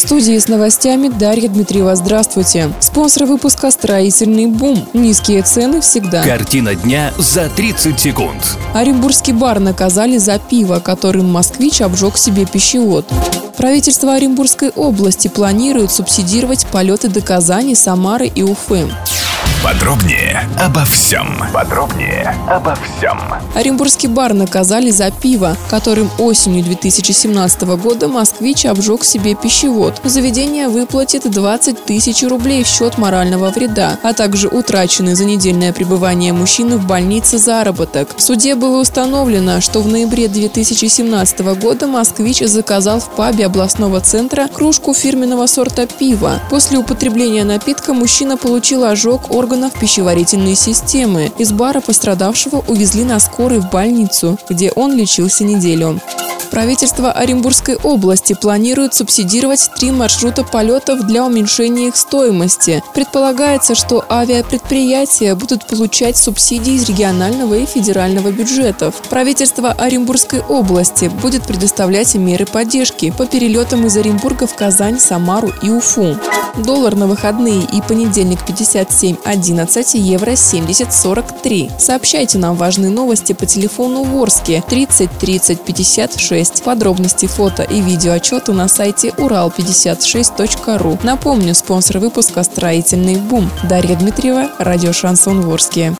Студии с новостями Дарья Дмитриева. Здравствуйте. Спонсор выпуска «Строительный бум». Низкие цены всегда. Картина дня за 30 секунд. Оренбургский бар наказали за пиво, которым москвич обжег себе пищевод. Правительство Оренбургской области планирует субсидировать полеты до Казани, Самары и Уфы. Подробнее обо всем. Подробнее обо всем. Оренбургский бар наказали за пиво, которым осенью 2017 года москвич обжег себе пищевод. Заведение выплатит 20 тысяч рублей в счет морального вреда, а также утраченный за недельное пребывание мужчины в больнице заработок. В суде было установлено, что в ноябре 2017 года москвич заказал в пабе областного центра кружку фирменного сорта пива. После употребления напитка мужчина получил ожог органов пищеварительной системы. Из бара пострадавшего увезли на скорой в больницу, где он лечился неделю. Правительство Оренбургской области планирует субсидировать три маршрута полетов для уменьшения их стоимости. Предполагается, что авиапредприятия будут получать субсидии из регионального и федерального бюджетов. Правительство Оренбургской области будет предоставлять меры поддержки по перелетам из Оренбурга в Казань, Самару и Уфу. Доллар на выходные и понедельник 57.11, евро 70.43. Сообщайте нам важные новости по телефону Ворске 30 30 56. Подробности фото и видео отчеты на сайте урал56.ру. Напомню, спонсор выпуска «Строительный бум». Дарья Дмитриева, радио «Шансон Ворске».